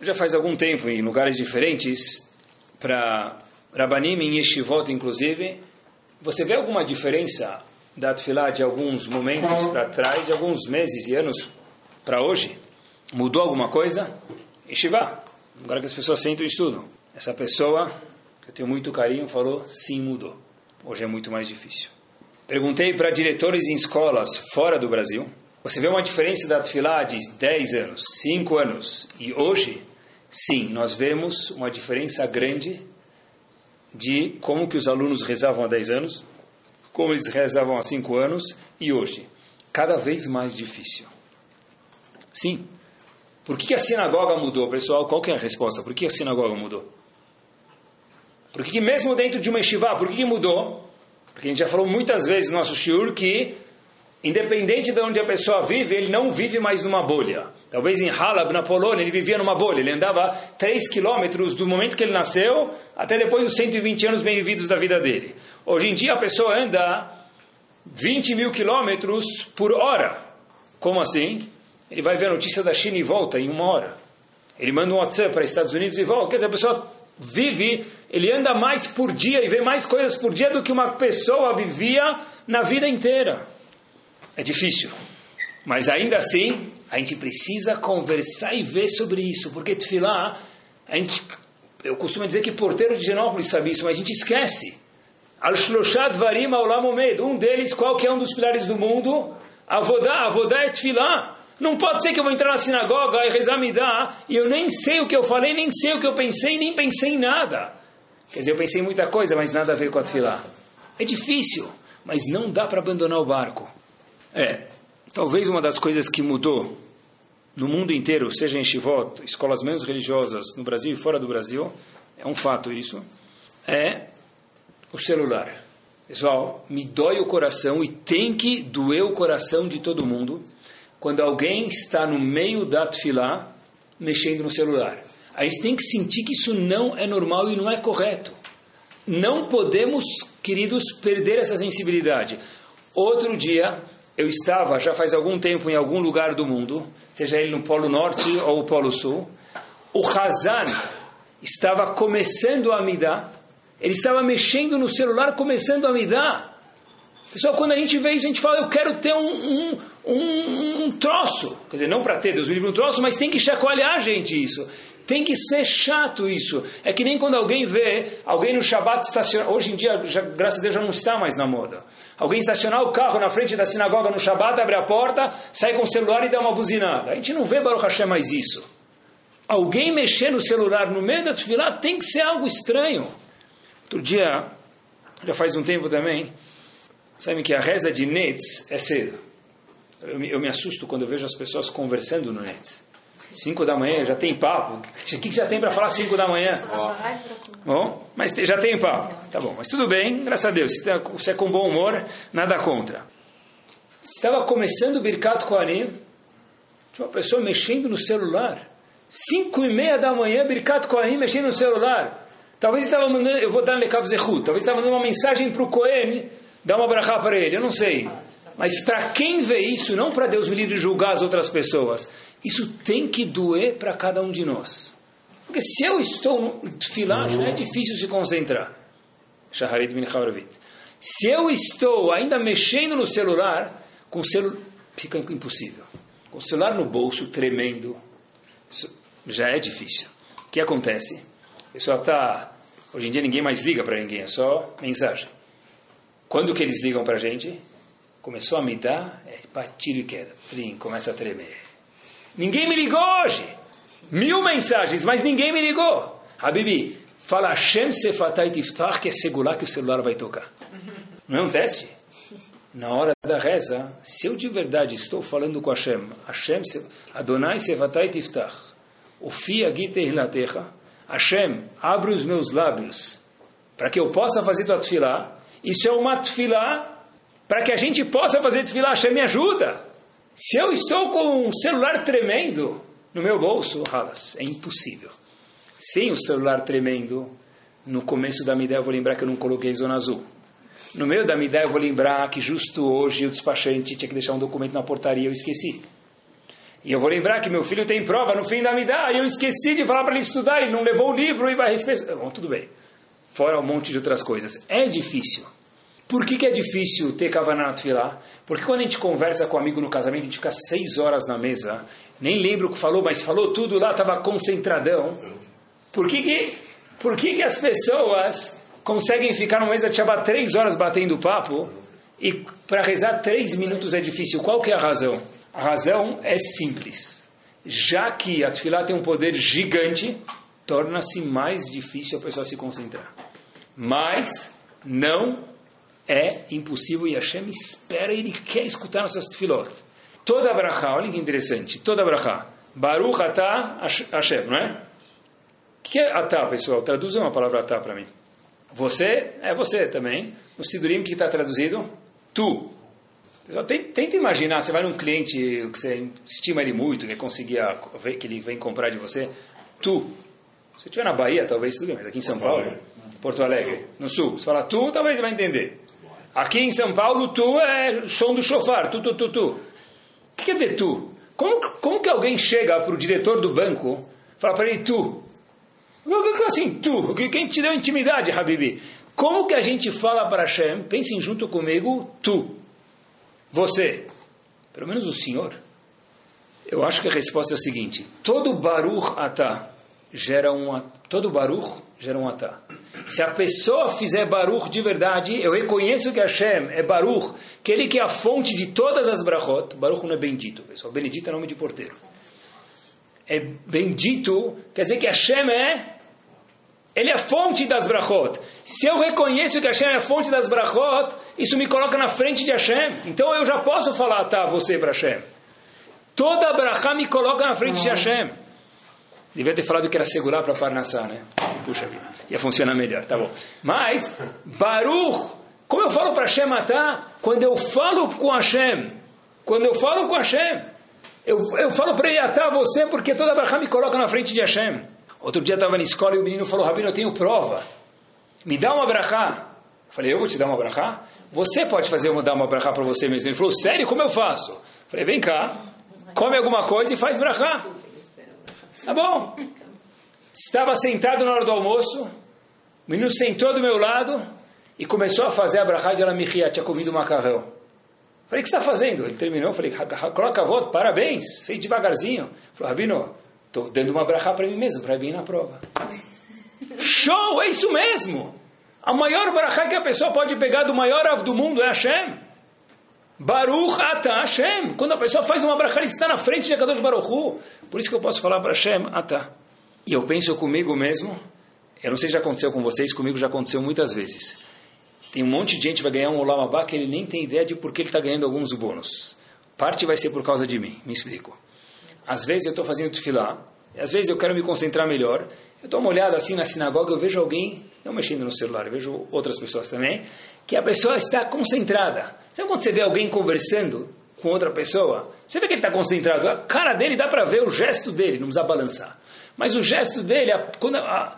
já faz algum tempo, em lugares diferentes, para Rabanim, em Yeshivot, inclusive, você vê alguma diferença da Tfilá de alguns momentos para trás, de alguns meses e anos para hoje? Mudou alguma coisa? Yeshiva, agora que as pessoas sentam e estudam. Essa pessoa, que eu tenho muito carinho, falou, sim, mudou. Hoje é muito mais difícil. Perguntei para diretores em escolas fora do Brasil, você vê uma diferença da Tfilá de 10 anos, 5 anos e hoje? Sim, nós vemos uma diferença grande de como que os alunos rezavam há 10 anos como eles rezavam há cinco anos e hoje. Cada vez mais difícil. Sim. Por que a sinagoga mudou, pessoal? Qual que é a resposta? Por que a sinagoga mudou? Por que mesmo dentro de uma yeshiva, por que mudou? Porque a gente já falou muitas vezes no nosso shiur que Independente de onde a pessoa vive, ele não vive mais numa bolha. Talvez em Halab, na Polônia, ele vivia numa bolha. Ele andava 3 quilômetros do momento que ele nasceu até depois dos 120 anos bem vividos da vida dele. Hoje em dia a pessoa anda 20 mil quilômetros por hora. Como assim? Ele vai ver a notícia da China e volta em uma hora. Ele manda um WhatsApp para os Estados Unidos e volta. Quer dizer, a pessoa vive, ele anda mais por dia e vê mais coisas por dia do que uma pessoa vivia na vida inteira. É difícil. Mas ainda assim, a gente precisa conversar e ver sobre isso, porque Tfilá, a gente, eu costumo dizer que porteiro de Genópolis sabe isso, mas a gente esquece. Al-Shloshat Varim um deles, qual que é um dos pilares do mundo? Avodá, Avodá é Tfilá. Não pode ser que eu vou entrar na sinagoga e rezar me dá, e eu nem sei o que eu falei, nem sei o que eu pensei, nem pensei em nada. Quer dizer, eu pensei em muita coisa, mas nada ver com a Tfilá. É difícil, mas não dá para abandonar o barco. É, talvez uma das coisas que mudou no mundo inteiro, seja em Shivot, escolas menos religiosas no Brasil e fora do Brasil, é um fato isso, é o celular. Pessoal, me dói o coração e tem que doer o coração de todo mundo quando alguém está no meio da tefilá mexendo no celular. A gente tem que sentir que isso não é normal e não é correto. Não podemos, queridos, perder essa sensibilidade. Outro dia, eu estava já faz algum tempo em algum lugar do mundo, seja ele no Polo Norte ou no Polo Sul, o Hazan estava começando a me dar, ele estava mexendo no celular, começando a me dar. Pessoal, quando a gente vê isso, a gente fala, eu quero ter um, um, um, um troço. Quer dizer, não para ter, Deus me livre um troço, mas tem que chacoalhar a gente isso. Tem que ser chato isso. É que nem quando alguém vê alguém no Shabat estacionar. Hoje em dia, já, graças a Deus, já não está mais na moda. Alguém estacionar o carro na frente da sinagoga no Shabat, abre a porta, sai com o celular e dá uma buzinada. A gente não vê Baruch Hashem mais isso. Alguém mexer no celular no meio da tefilá tem que ser algo estranho. Outro dia, já faz um tempo também, sabe que a reza de Nets é cedo. Eu me, eu me assusto quando eu vejo as pessoas conversando no Nets. 5 da manhã, já tem papo. O que, já tem para falar 5 da manhã? Bom, mas já tem papo. Tá bom, mas tudo bem, graças a Deus. Se você é com bom humor, nada contra. Estava começando o Birkat Kohanim, tinha uma pessoa mexendo no celular. 5 e meia da manhã, Birkat Kohanim mexendo no celular. Talvez ele estava mandando, eu vou dar um Lekav Zehut, talvez estava mandando uma mensagem para o Kohen, dar uma brachá para ele, eu não sei. Mas para quem vê isso, não para Deus me livre de julgar as outras pessoas, isso tem que doer para cada um de nós. Porque se eu estou no filar, já é difícil se concentrar. Shaharit bin Se eu estou ainda mexendo no celular, com o celular fica impossível. Com o celular no bolso, tremendo, isso já é difícil. O que acontece? A pessoa está... Hoje em dia ninguém mais liga para ninguém, é só mensagem. Quando que eles ligam para a gente? Começou a me dar, é para tiro e queda. Trim, começa a tremer. Ninguém me ligou hoje. Mil mensagens, mas ninguém me ligou. Habibi, fala Hashem Sefatai Tiftach, que é segurar que o celular vai tocar. Não é um teste? Na hora da reza, se eu de verdade estou falando com Hashem, Hashem, Adonai Sefatai Tiftach, Ufi Agite Hilatecha, Hashem, abre os meus lábios para que eu possa fazer tua tefilá. Isso é uma tefilá para que a gente possa fazer tefilá. Hashem me ajuda. Se eu estou com um celular tremendo no meu bolso, ralas, é impossível. Sem o celular tremendo, no começo da ideia eu vou lembrar que eu não coloquei zona azul. No meio da ideia eu vou lembrar que justo hoje o despachante tinha que deixar um documento na portaria, eu esqueci. E eu vou lembrar que meu filho tem prova no fim da midá, e eu esqueci de falar para ele estudar, ele não levou o livro e vai respeitar. Bom, tudo bem. Fora um monte de outras coisas. É difícil. Por que, que é difícil ter Kavanat Filah? Porque quando a gente conversa com um amigo no casamento, a gente fica seis horas na mesa, nem lembro o que falou, mas falou tudo lá, estava concentradão. Por que, que, por que, que as pessoas conseguem ficar numa mesa de Shabbat três horas batendo papo e para rezar três minutos é difícil? Qual que é a razão? A razão é simples. Já que a Tfilah tem um poder gigante, torna-se mais difícil a pessoa se concentrar. Mas não é impossível e Hashem espera Ele quer escutar nossas tefilot. Toda a brachá, olha que interessante, toda a brachá. Baruch atah Hashem, não é? O que é atah, pessoal? Traduzam uma palavra atah para mim. Você é você também. No Sidurim, que está traduzido? Tu. Pessoal, tenta imaginar, você vai num cliente que você estima ele muito, que conseguia que ele vem comprar de você. Tu. Se estiver na Bahia, talvez tudo bem, mas aqui em São Paulo, Porto Alegre, no sul, você fala tu, talvez você vai entender. Aqui em São Paulo, tu é som do chofar, tu, tu, tu, tu. O que quer dizer tu? Como, como que alguém chega para o diretor do banco e fala para ele tu? Assim, tu? Quem te deu intimidade, Habibi? Como que a gente fala para Hashem, pensem junto comigo, tu, você, pelo menos o senhor? Eu acho que a resposta é a seguinte, todo Baruch Atah gera um, todo Baruch gera um Atah. Se a pessoa fizer Baruch de verdade, eu reconheço que Hashem é Baruch, que ele que é a fonte de todas as brachot. Baruch não é bendito, pessoal. Benedito é nome de porteiro. É bendito, quer dizer que Hashem é ele é a fonte das brachot. Se eu reconheço que Hashem é a fonte das brachot, isso me coloca na frente de Hashem. Então eu já posso falar, tá, você para Hashem. Toda brachá me coloca na frente de Hashem. Devia ter falado que era segurar para Parnassá, né? Puxa vida, ia funcionar melhor, tá bom. Mas, Baruch, como eu falo para Hashem matar? Quando eu falo com Hashem, quando eu falo com Hashem, eu, eu falo para ele você porque toda brachá me coloca na frente de Hashem. Outro dia estava na escola e o menino falou, Rabino, eu tenho prova. Me dá uma brachá. Falei, eu vou te dar uma brachá? Você pode fazer uma, dar uma brachá para você mesmo. Ele falou, sério, como eu faço? Falei, vem cá, come alguma coisa e faz brachá. Tá bom. Estava sentado na hora do almoço, o menino sentou do meu lado e começou a fazer a brachá de Alamihia, tinha comido macarrão. Falei, o que você está fazendo? Ele terminou, falei, coloca a volta, parabéns, fez devagarzinho. Falei, Rabino, estou dando uma brachá para mim mesmo, para vir na prova. Show, é isso mesmo! A maior brachá que a pessoa pode pegar do maior av do mundo é Hashem. Baruch Ata Hashem. Quando a pessoa faz uma brachá, ele está na frente de Akadosh Baruch Hu. Por isso que eu posso falar para Hashem Ata. E eu penso comigo mesmo, eu não sei se já aconteceu com vocês, comigo já aconteceu muitas vezes. Tem um monte de gente que vai ganhar um Olam que ele nem tem ideia de por que ele está ganhando alguns bônus. Parte vai ser por causa de mim, me explico. Às vezes eu estou fazendo tefilá, às vezes eu quero me concentrar melhor, eu dou uma olhada assim na sinagoga, eu vejo alguém, não mexendo no celular, eu vejo outras pessoas também, que a pessoa está concentrada. Sabe quando você vê alguém conversando com outra pessoa? Você vê que ele está concentrado, a cara dele dá para ver o gesto dele, não precisa balançar. Mas o gesto dele, a, a,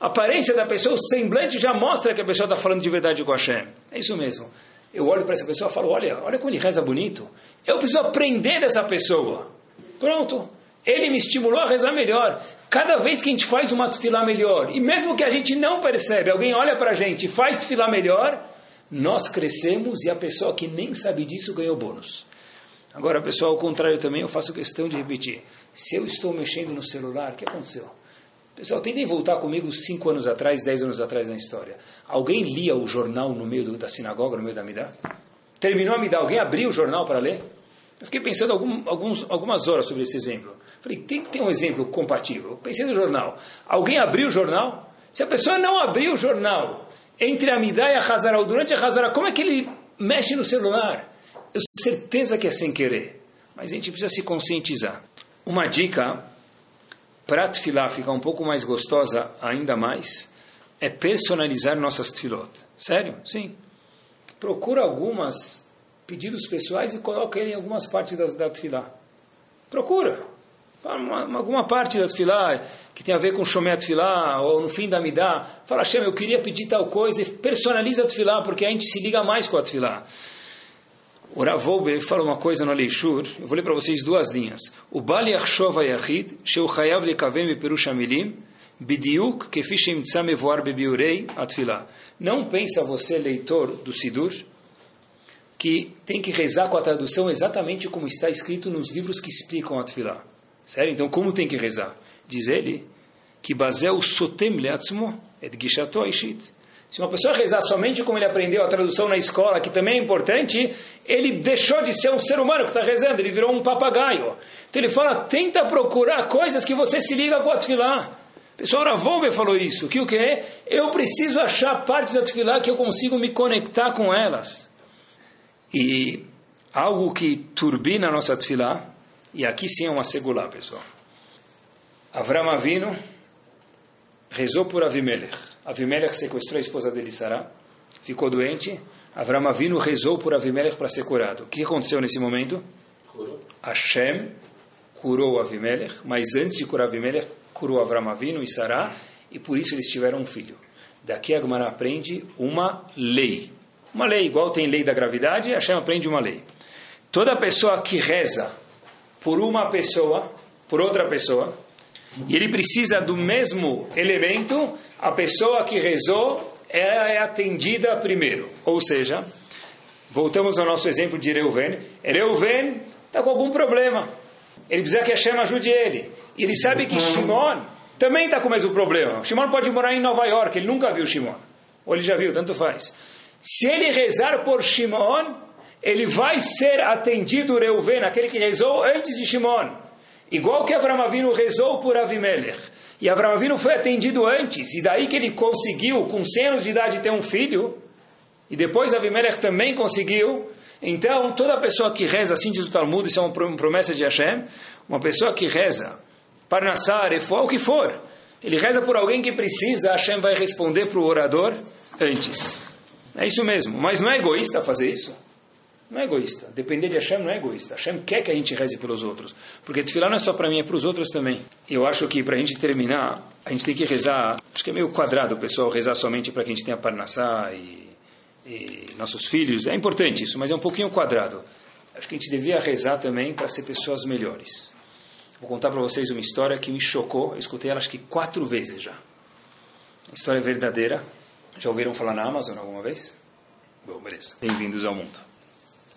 a aparência da pessoa, o semblante já mostra que a pessoa está falando de verdade com a Hashem. É isso mesmo. Eu olho para essa pessoa e falo, olha, olha como ele reza bonito. Eu preciso aprender dessa pessoa. Pronto. Ele me estimulou a rezar melhor. Cada vez que a gente faz uma tefilá melhor, e mesmo que a gente não percebe, alguém olha para a gente e faz tefilá melhor, nós crescemos e a pessoa que nem sabe disso ganhou bônus. Agora, pessoal, ao contrário também, eu faço questão de repetir. Se eu estou mexendo no celular, o que aconteceu? Pessoal, tentem voltar comigo cinco anos atrás, dez anos atrás na história. Alguém lia o jornal no meio do, da sinagoga, no meio da Midá? Terminou a Midá, alguém abriu o jornal para ler? Eu fiquei pensando algum, alguns, algumas horas sobre esse exemplo. Falei, tem que ter um exemplo compatível. Pensei no jornal. Alguém abriu o jornal? Se a pessoa não abriu o jornal entre a Midá e a Hazara, durante a Hazara, como é que ele mexe no celular? Eu tenho certeza que é sem querer. Mas a gente precisa se conscientizar. Uma dica para a tefilá ficar um pouco mais gostosa ainda mais, é personalizar nossas tefilot. Sério? Sim. Procura algumas pedidos pessoais e coloca ele em algumas partes da, da tefilá. Procura. Uma, alguma parte da tefilá que tem a ver com Shomet tefilá, ou no fim da Midá. Fala, Hashem, eu queria pedir tal coisa, e personaliza a tefilá, porque a gente se liga mais com a tefilá. O Ravolbe fala uma coisa no Aleishur, eu vou ler para vocês duas linhas. O Bali Yachshov Ayachid, Sheu Chayav Lekavem Beperush Amilim, Bidiuk Kefi Shemtza Mevoar Bebiurei. Não pensa você, leitor do Sidur, que tem que rezar com a tradução exatamente como está escrito nos livros que explicam a Atfilah. Sério? Então, como tem que rezar? Diz ele que Bazel Sotem Leatzmo et Gishato Aishit se uma pessoa rezar somente como ele aprendeu a tradução na escola, que também é importante, ele deixou de ser um ser humano que está rezando, ele virou um papagaio. Então ele fala, tenta procurar coisas que você se liga com a tefilá. O pessoal Ravolbe falou isso, que o que é? Eu preciso achar partes da tefilá que eu consigo me conectar com elas. E algo que turbina a nossa tefilá, e aqui sim é uma segulá, pessoal. Avram Avino rezou por Avimelech. Avimelech sequestrou a esposa dele, Sará, ficou doente. Avram Avinu rezou por Avimelech para ser curado. O que aconteceu nesse momento? Curou. Hashem curou Avimelech, mas antes de curar Avimelech, curou Avram Avinu e Sará, e por isso eles tiveram um filho. Daqui a Gemara aprende uma lei. Uma lei, igual tem lei da gravidade, Hashem aprende uma lei. Toda pessoa que reza por uma pessoa, por outra pessoa, e ele precisa do mesmo elemento, a pessoa que rezou ela é atendida primeiro. Ou seja, voltamos ao nosso exemplo de Reuven. Reuven está com algum problema. Ele precisa que Hashem ajude ele. E ele sabe que Shimon também está com o mesmo problema. Shimon pode morar em Nova York, ele nunca viu Shimon. Ou ele já viu, tanto faz. Se ele rezar por Shimon, ele vai ser atendido Reuven, aquele que rezou antes de Shimon. Igual que Avram Avinu rezou por Avimelech. E Avram Avinu foi atendido antes, e daí que ele conseguiu, com 100 anos de idade, ter um filho. E depois Avimelech também conseguiu. Então, toda pessoa que reza, assim diz o Talmud, isso é uma promessa de Hashem, uma pessoa que reza, Parnassar, Efó, o que for, ele reza por alguém que precisa, Hashem vai responder para o orador antes. É isso mesmo, mas não é egoísta fazer isso? Não é egoísta. Depender de Hashem não é egoísta. Hashem quer que a gente reze pelos outros. Porque tefilá não é só para mim, é para os outros também. Eu acho que para a gente terminar, a gente tem que rezar. Acho que é meio quadrado o pessoal rezar somente para que a gente tenha parnassá e, e nossos filhos. É importante isso, mas é um pouquinho quadrado. Acho que a gente devia rezar também para ser pessoas melhores. Vou contar para vocês uma história que me chocou. Eu escutei ela acho que quatro vezes já. História verdadeira. Já ouviram falar na Amazon alguma vez? Bom, beleza. Bem-vindos ao mundo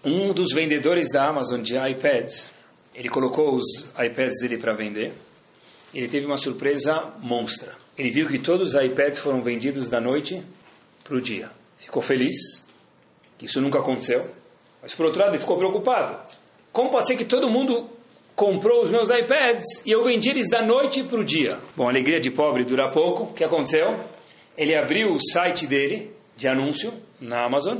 um dos vendedores da Amazon de iPads, ele colocou os iPads dele para vender. Ele teve uma surpresa monstra. Ele viu que todos os iPads foram vendidos da noite para o dia. Ficou feliz, que isso nunca aconteceu. Mas por outro lado, ele ficou preocupado. Como pode ser que todo mundo comprou os meus iPads e eu vendi eles da noite para o dia? Bom, a alegria de pobre dura pouco. O que aconteceu? Ele abriu o site dele de anúncio na Amazon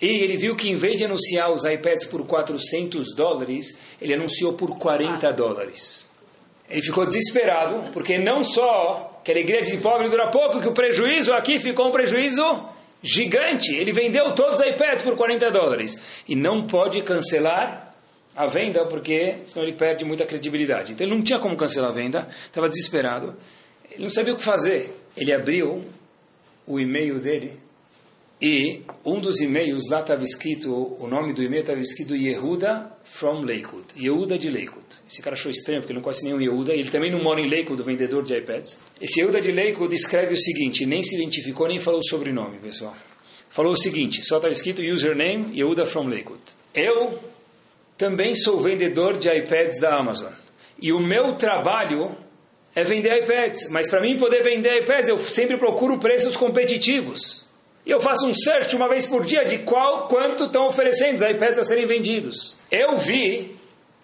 e ele viu que em vez de anunciar os iPads por 400 dólares, ele anunciou por 40 dólares. Ele ficou desesperado, porque não só que a alegria de pobre dura pouco, que o prejuízo aqui ficou um prejuízo gigante. Ele vendeu todos os iPads por 40 dólares. E não pode cancelar a venda, porque senão ele perde muita credibilidade. Então ele não tinha como cancelar a venda, estava desesperado. Ele não sabia o que fazer. Ele abriu o e-mail dele e um dos e-mails lá estava escrito, o nome do e-mail estava escrito Yehuda from Lakewood. Yehuda de Lakewood. Esse cara achou estranho, porque ele não conhece nenhum Yehuda. Ele também não mora em Lakewood, o vendedor de iPads. Esse Yehuda de Lakewood escreve o seguinte, nem se identificou, nem falou o sobrenome, pessoal. Falou o seguinte, só estava escrito username Yehuda from Lakewood. Eu também sou vendedor de iPads da Amazon. E o meu trabalho é vender iPads. Mas para mim poder vender iPads, eu sempre procuro preços competitivos. E eu faço um search uma vez por dia de qual, quanto estão oferecendo os iPads a serem vendidos. Eu vi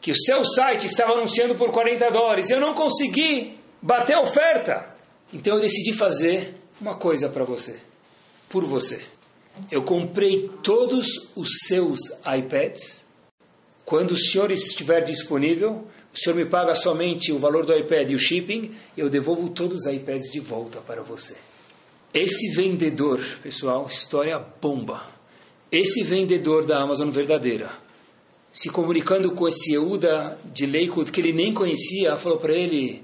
que o seu site estava anunciando por 40 dólares. Eu não consegui bater a oferta. Então eu decidi fazer uma coisa para você. Por você. Eu comprei todos os seus iPads. Quando o senhor estiver disponível, o senhor me paga somente o valor do iPad e o shipping, eu devolvo todos os iPads de volta para você. Esse vendedor, pessoal, história bomba. Esse vendedor da Amazon verdadeira, se comunicando com esse Euda de Lakewood que ele nem conhecia, falou para ele: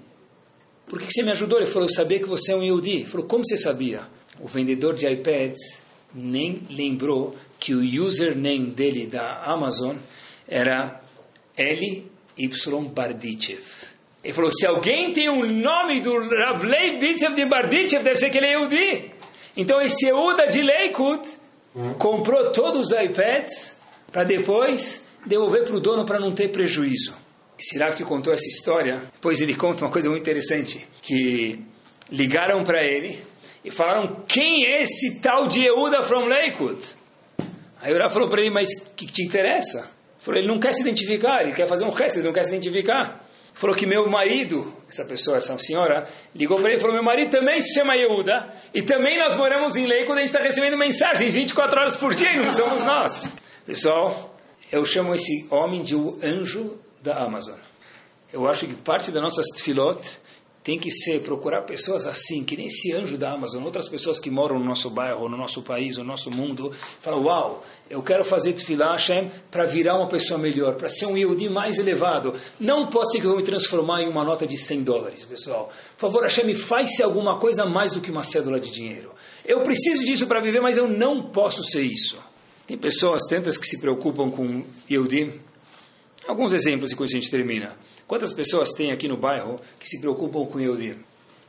Por que você me ajudou? Ele falou: Eu sabia que você é um Yehudi. Ele falou: Como você sabia? O vendedor de iPads nem lembrou que o username dele da Amazon era L Y Bardichev. Ele falou, se alguém tem o um nome do Ravlei Bitsev de Bardichev, deve ser que ele é Yehudi. Então esse Yehuda de Leikut comprou todos os iPads para depois devolver para o dono para não ter prejuízo. Esse Rav que contou essa história, depois ele conta uma coisa muito interessante, que ligaram para ele e falaram, quem é esse tal de Yehuda from Lakewood? Aí o Rav falou para ele, mas o que, que te interessa? Falou, ele não quer se identificar, ele quer fazer um resto, ele não quer se identificar. Falou que meu marido, essa pessoa, essa senhora, ligou para ele e falou: Meu marido também se chama Yehuda, e também nós moramos em Lei quando a gente está recebendo mensagens 24 horas por dia e não somos nós. Pessoal, eu chamo esse homem de o anjo da Amazon. Eu acho que parte da nossa tefilot tem que ser procurar pessoas assim, que nem esse anjo da Amazon, outras pessoas que moram no nosso bairro, no nosso país, no nosso mundo, falam, uau, eu quero fazer tefilá Hashem para virar uma pessoa melhor, para ser um Yehudi mais elevado. Não pode ser que eu me transformar em uma nota de 100 dólares, pessoal. Por favor, Hashem, faz-se alguma coisa mais do que uma cédula de dinheiro. Eu preciso disso para viver, mas eu não posso ser isso. Tem pessoas tantas que se preocupam com Yehudi. Alguns exemplos e com isso a gente termina. Quantas pessoas tem aqui no bairro que se preocupam com Yehudi?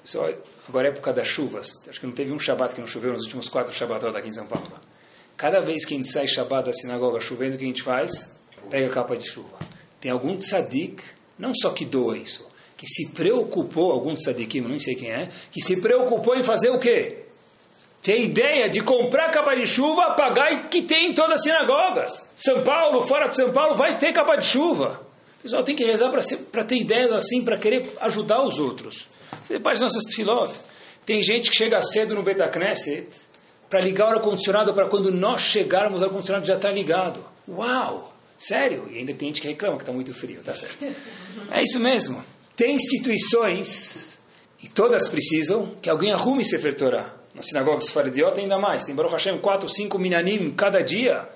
Pessoal, agora é época das chuvas. Acho que não teve um Shabat que não choveu nos últimos quatro Shabbatot aqui em São Paulo. Cada vez que a gente sai Shabbat da sinagoga chovendo, o que a gente faz? Pega a capa de chuva. Tem algum tzadik, não só que doa isso, que se preocupou, algum tzadikim, não sei quem é, que se preocupou em fazer o quê? Ter ideia de comprar capa de chuva, pagar e que tem em todas as sinagogas. São Paulo, fora de São Paulo, vai ter capa de chuva. Pessoal tem que rezar para ter ideias assim, para querer ajudar os outros. Depois das nossas tefilot. Tem gente que chega cedo no Betacneset para ligar o ar-condicionado para quando nós chegarmos, o ar-condicionado já está ligado. Uau! Sério? E ainda tem gente que reclama que está muito frio, tá certo? É isso mesmo. Tem instituições, e todas precisam, que alguém arrume Sefer Torah. Na sinagoga Sfaradiota ainda mais. Tem Baruch Hashem, quatro, cinco minanim cada dia.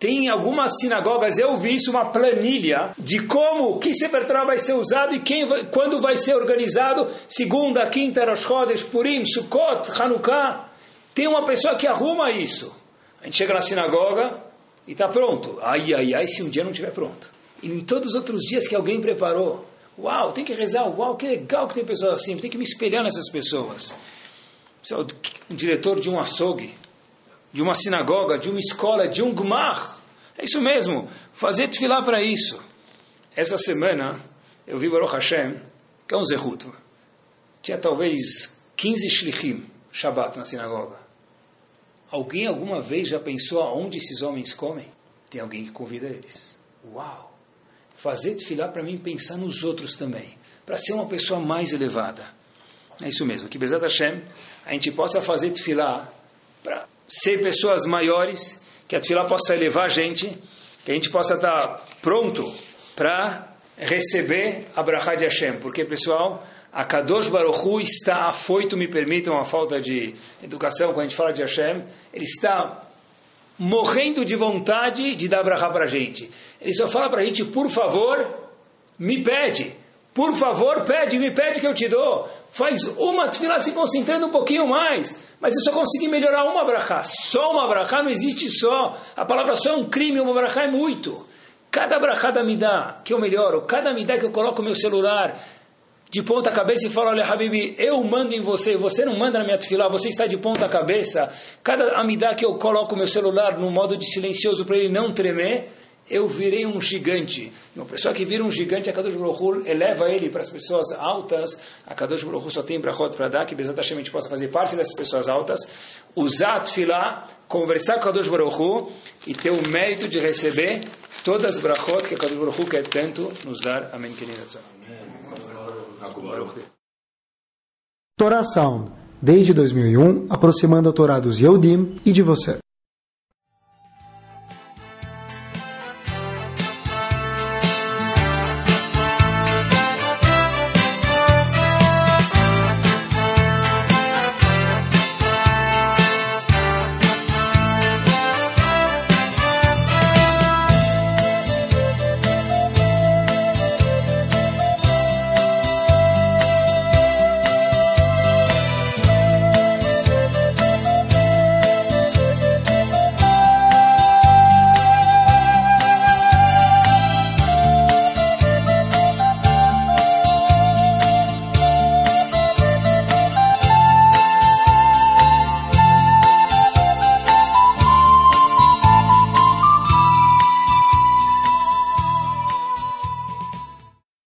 Tem algumas sinagogas, eu vi isso, uma planilha de como, que Sefer Torah vai ser usado e quem vai, quando vai ser organizado, segunda, quinta, Rosh Chodesh, Purim, Sukkot, Hanukkah. Tem uma pessoa que arruma isso. A gente chega na sinagoga e está pronto. Ai, ai, ai, se um dia não estiver pronto. E em todos os outros dias que alguém preparou. Uau, tem que rezar. Uau, que legal que tem pessoas assim. Tem que me espelhar nessas pessoas. Um diretor de um açougue, de uma sinagoga, de uma escola, de um gmar. É isso mesmo. Fazer tefilá para isso. Essa semana eu vi Baruch Hashem, que é um zerruto. Tinha talvez 15 shlichim, Shabbat, na sinagoga. Alguém alguma vez já pensou aonde esses homens comem? Tem alguém que convida eles. Uau! Fazer tefilá para mim pensar nos outros também, para ser uma pessoa mais elevada. É isso mesmo, que Bezat Hashem, a gente possa fazer tefilá para ser pessoas maiores, que a tefilá possa elevar a gente, que a gente possa estar pronto para receber a brachá de Hashem. Porque, pessoal, a Kadosh Baruchu está afoito, me permitam a falta de educação quando a gente fala de Hashem, ele está morrendo de vontade de dar brachá para a gente. Ele só fala para a gente, por favor, me pede. Por favor, pede, me pede que eu te dou. Faz uma tefilá se concentrando um pouquinho mais. Mas eu só consegui melhorar uma brachá. Só uma brachá não existe só. A palavra só é um crime, uma brachá é muito. Cada brachá da dá que eu melhoro, cada dá que eu coloco meu celular, de ponta cabeça e fala, olha, Habibi, eu mando em você, você não manda na minha tefilá, você está de ponta cabeça. Cada amidá que eu coloco meu celular no modo de silencioso para ele não tremer, eu virei um gigante. Uma pessoa que vira um gigante, a Kadosh Baruch eleva ele para as pessoas altas. A Kadosh Baruch só tem brachot para dar, que Hashem a gente possa fazer parte dessas pessoas altas. Usar Tfilah, conversar com a Kadosh Baruch e ter o mérito de receber todas as brachot que a Kadosh Baruch quer tanto nos dar. Amém. Torah Sound, desde 2001, aproximando a Torá dos Yehudim e de você.